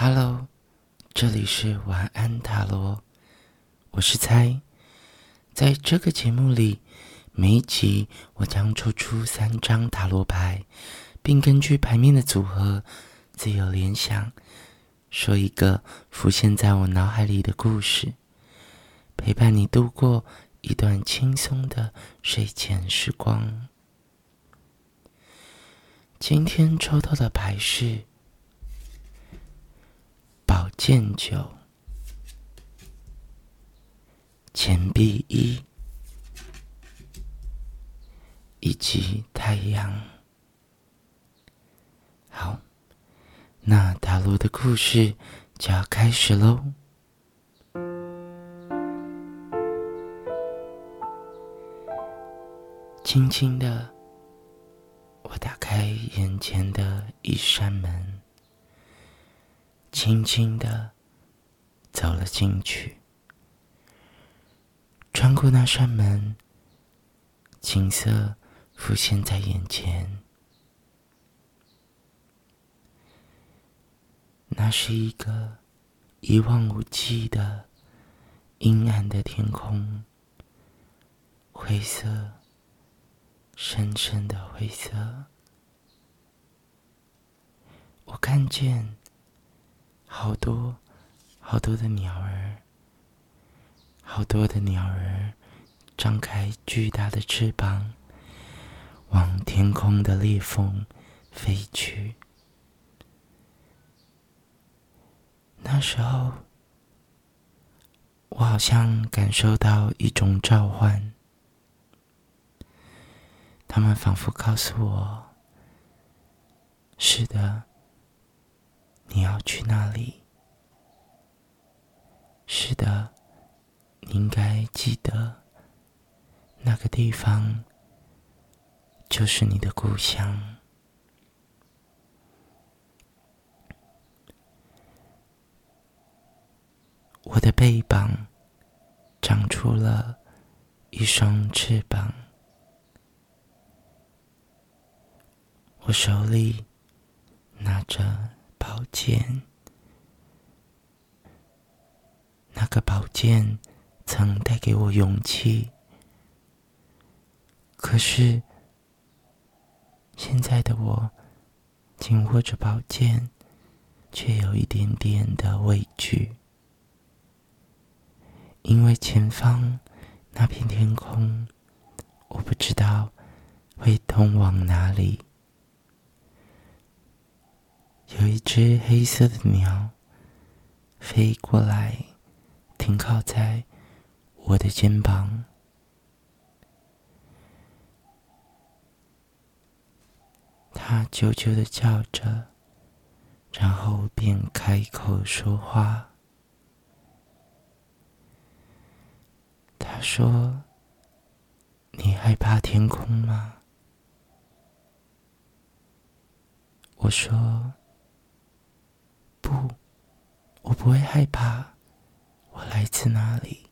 Hello，这里是晚安塔罗，我是猜。在这个节目里，每一集我将抽出三张塔罗牌，并根据牌面的组合自由联想，说一个浮现在我脑海里的故事，陪伴你度过一段轻松的睡前时光。今天抽到的牌是。宝剑九，钱币一，以及太阳。好，那塔罗的故事就要开始喽。轻轻的，我打开眼前的一扇门。轻轻的走了进去，穿过那扇门，景色浮现在眼前。那是一个一望无际的阴暗的天空，灰色，深深的灰色。我看见。好多好多的鸟儿，好多的鸟儿张开巨大的翅膀，往天空的裂缝飞去。那时候，我好像感受到一种召唤，他们仿佛告诉我：“是的。”你要去那里？是的，你应该记得，那个地方就是你的故乡。我的背膀长出了一双翅膀，我手里拿着。宝剑，那个宝剑曾带给我勇气，可是现在的我紧握着宝剑，却有一点点的畏惧，因为前方那片天空，我不知道会通往哪里。有一只黑色的鸟飞过来，停靠在我的肩膀。它啾啾的叫着，然后便开口说话。他说：“你害怕天空吗？”我说。不，我不会害怕。我来自哪里？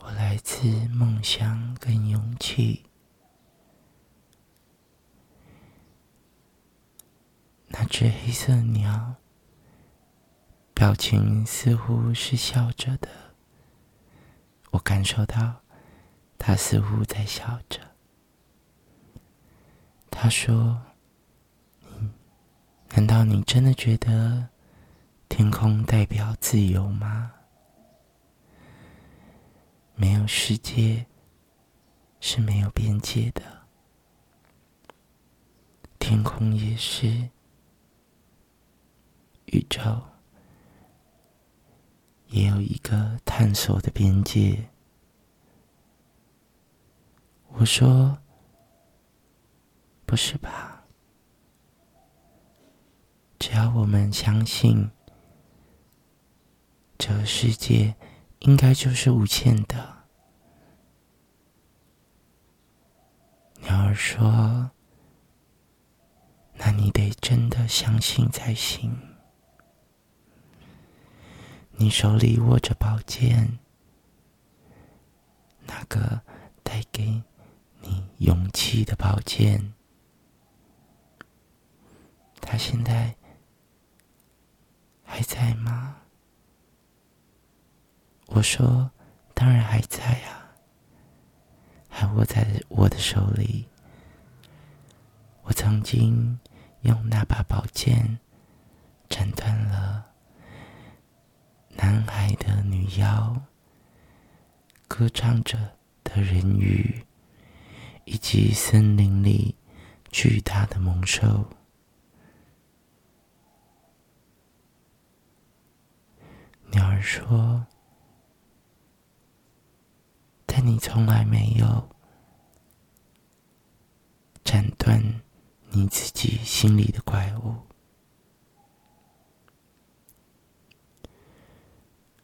我来自梦想跟勇气。那只黑色鸟，表情似乎是笑着的。我感受到，它似乎在笑着。他说。难道你真的觉得天空代表自由吗？没有世界是没有边界的，天空也是，宇宙也有一个探索的边界。我说，不是吧？只要我们相信，这世界应该就是无限的。鸟儿说：“那你得真的相信才行。”你手里握着宝剑，那个带给你勇气的宝剑，它现在。还在吗？我说：“当然还在啊，还握在我的手里。我曾经用那把宝剑斩断了南海的女妖，歌唱着的人鱼，以及森林里巨大的猛兽。”鸟儿说：“但你从来没有斩断你自己心里的怪物。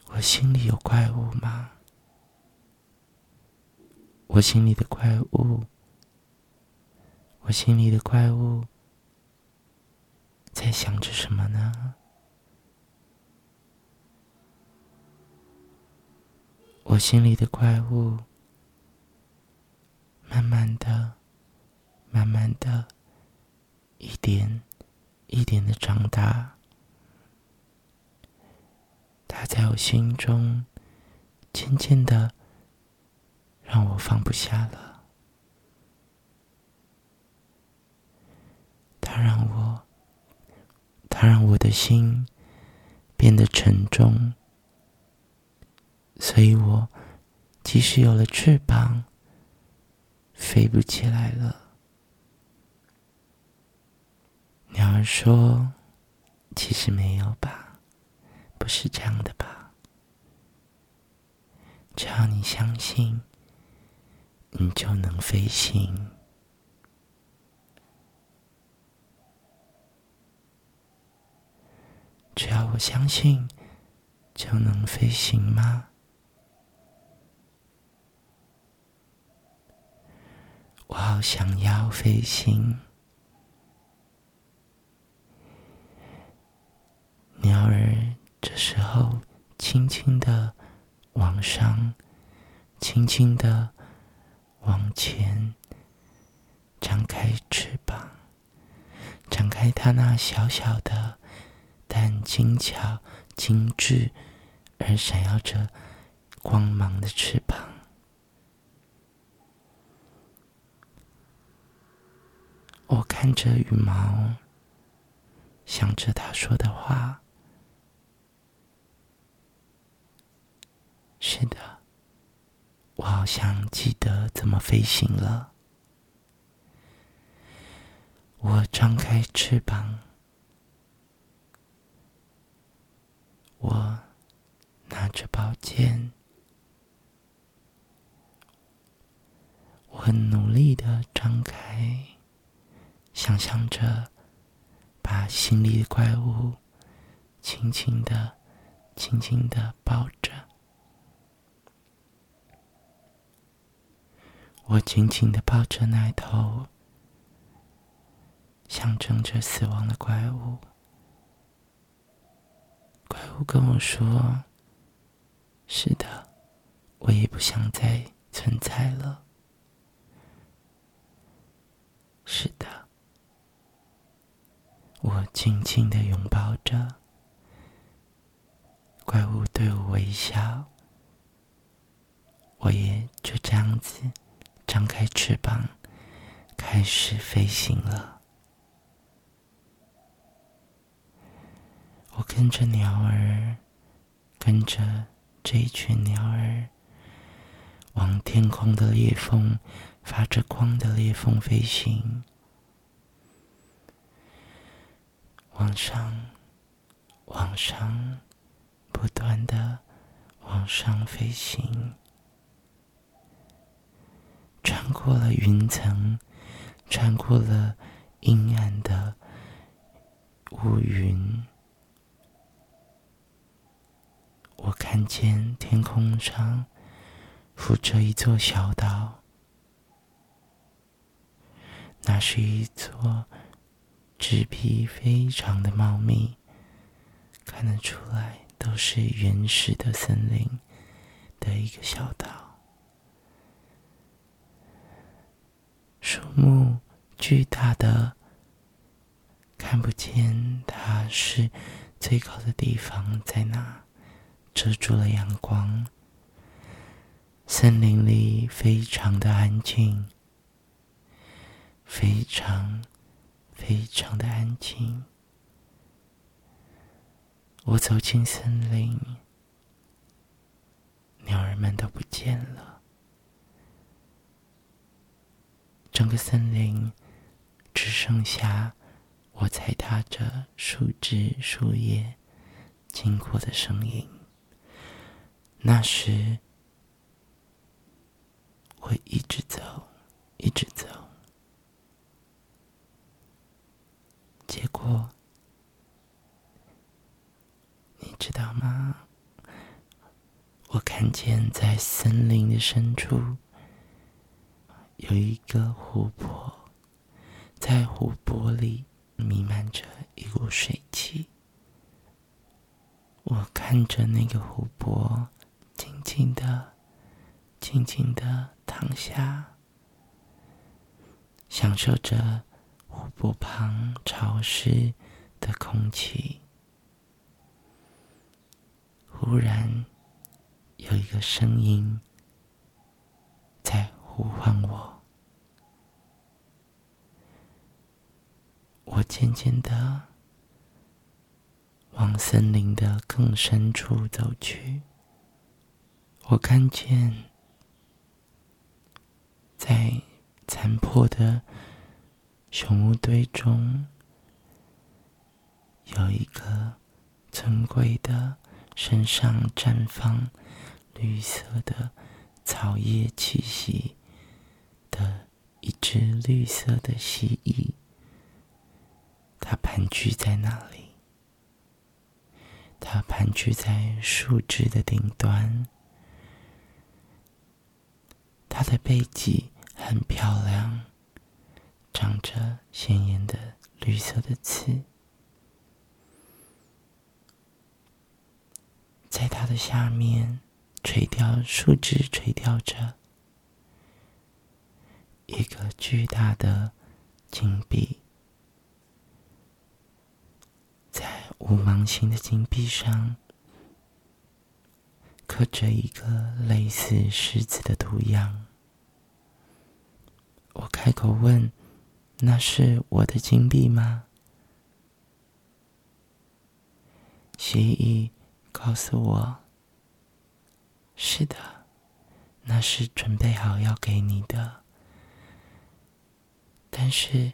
我心里有怪物吗？我心里的怪物，我心里的怪物在想着什么呢？”我心里的怪物，慢慢的、慢慢的、一点一点的长大，它在我心中渐渐的让我放不下了，它让我，它让我的心变得沉重。所以我即使有了翅膀，飞不起来了。鸟儿说：“其实没有吧，不是这样的吧？只要你相信，你就能飞行。只要我相信，就能飞行吗？”我好想要飞行。鸟儿这时候轻轻的往上，轻轻的往前，张开翅膀，展开它那小小的但精巧、精致而闪耀着光芒的翅膀。我看着羽毛，想着他说的话。是的，我好像记得怎么飞行了。我张开翅膀，我拿着宝剑，我很努力的张开。想象着，把心里的怪物轻轻的、轻轻的抱着。我紧紧的抱着那头象征着死亡的怪物。怪物跟我说：“是的，我也不想再存在了。”是的。我轻轻的拥抱着怪物，对我微笑。我也就这样子张开翅膀，开始飞行了。我跟着鸟儿，跟着这一群鸟儿，往天空的裂缝、发着光的裂缝飞行。往上，往上，不断的往上飞行，穿过了云层，穿过了阴暗的乌云。我看见天空上浮着一座小岛，那是一座。纸皮非常的茂密，看得出来都是原始的森林的一个小岛，树木巨大的，看不见它是最高的地方在哪？遮住了阳光。森林里非常的安静，非常非常的安静。我走进森林，鸟儿们都不见了，整个森林只剩下。我踩踏着树枝、树叶经过的声音。那时，会一直走，一直走。结果，你知道吗？我看见在森林的深处有一个湖泊，在湖泊里。弥漫着一股水汽，我看着那个湖泊，静静的、静静的躺下，享受着湖泊旁潮湿的空气。忽然，有一个声音在呼唤我。我渐渐的往森林的更深处走去。我看见，在残破的熊屋堆中，有一个尊贵的、身上绽放绿色的草叶气息的一只绿色的蜥蜴。它盘踞在那里，它盘踞在树枝的顶端。它的背脊很漂亮，长着鲜艳的绿色的刺。在它的下面，垂钓树枝垂钓着一个巨大的金币。在五芒星的金币上刻着一个类似狮子的图样。我开口问：“那是我的金币吗？”蜥蜴告诉我：“是的，那是准备好要给你的。但是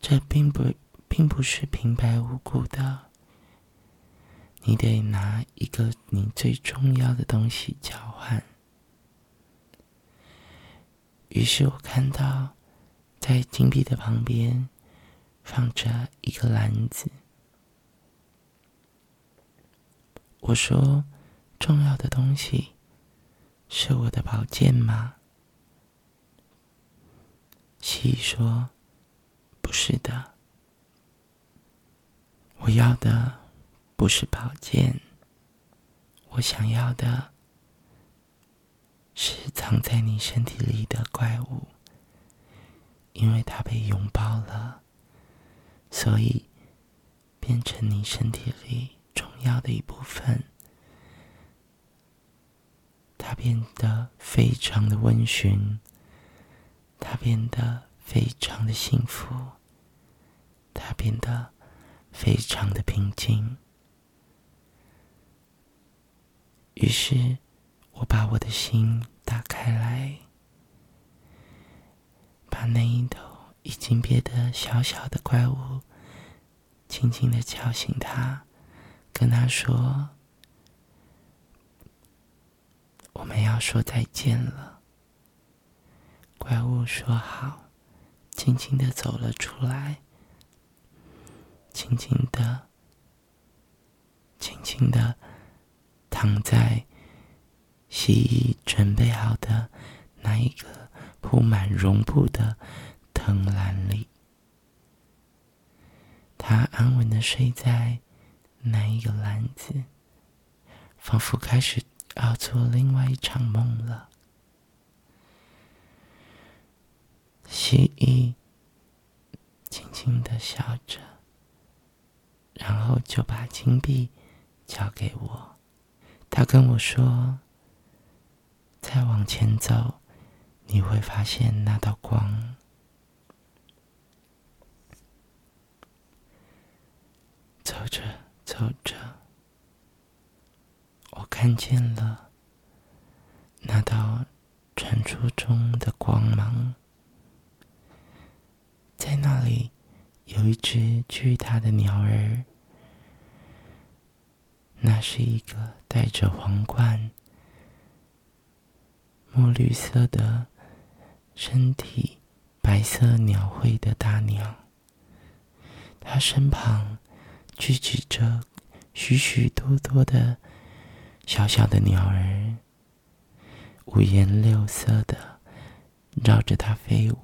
这并不并不是平白无故的。”你得拿一个你最重要的东西交换。于是我看到，在金币的旁边放着一个篮子。我说：“重要的东西是我的宝剑吗？”蜥蜴说：“不是的，我要的。”不是宝剑，我想要的是藏在你身体里的怪物，因为它被拥抱了，所以变成你身体里重要的一部分。它变得非常的温驯，它变得非常的幸福，它变得非常的平静。于是，我把我的心打开来，把那一头已经变得小小的怪物，轻轻的叫醒他，跟他说：“我们要说再见了。”怪物说：“好。”轻轻的走了出来，轻轻的，轻轻的。躺在蜥蜴准备好的那一个铺满绒布的藤篮里，他安稳的睡在那一个篮子，仿佛开始要做另外一场梦了。蜥蜴轻轻的笑着，然后就把金币交给我。他跟我说：“再往前走，你会发现那道光。”走着走着，我看见了那道传说中的光芒。在那里有一只巨大的鸟儿，那是一个戴着皇冠、墨绿色的身体、白色鸟喙的大鸟。它身旁聚集着许许多多的小小的鸟儿，五颜六色的绕着它飞舞。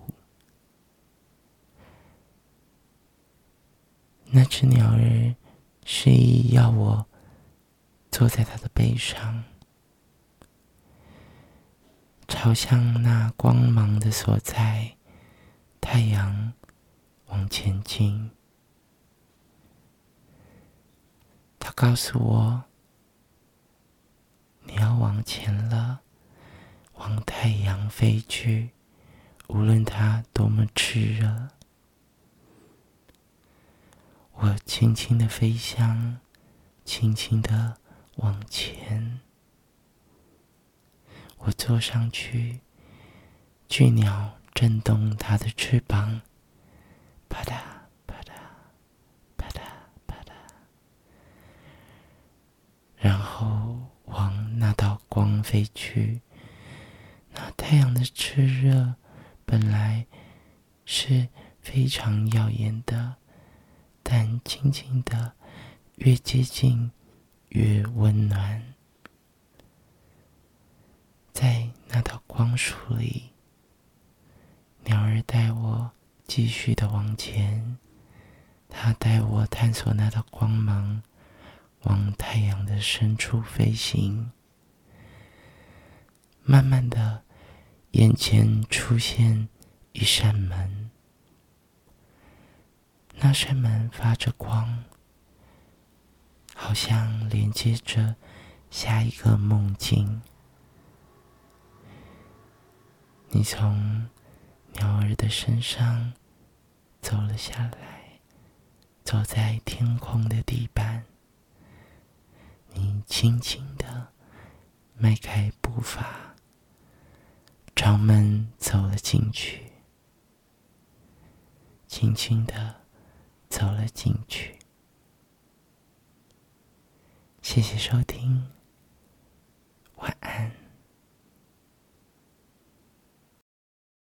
那只鸟儿示意要我坐在它的背上，朝向那光芒的所在——太阳往前进。他告诉我：“你要往前了，往太阳飞去，无论它多么炽热。”我轻轻的飞翔，轻轻的往前。我坐上去，巨鸟震动它的翅膀，啪嗒啪嗒啪嗒啪嗒，然后往那道光飞去。那太阳的炽热本来是非常耀眼的。但轻轻的，越接近越温暖。在那道光束里，鸟儿带我继续的往前，它带我探索那道光芒，往太阳的深处飞行。慢慢的，眼前出现一扇门。那扇门发着光，好像连接着下一个梦境。你从鸟儿的身上走了下来，走在天空的地板。你轻轻的迈开步伐，朝门走了进去，轻轻的。走了进去。谢谢收听。晚安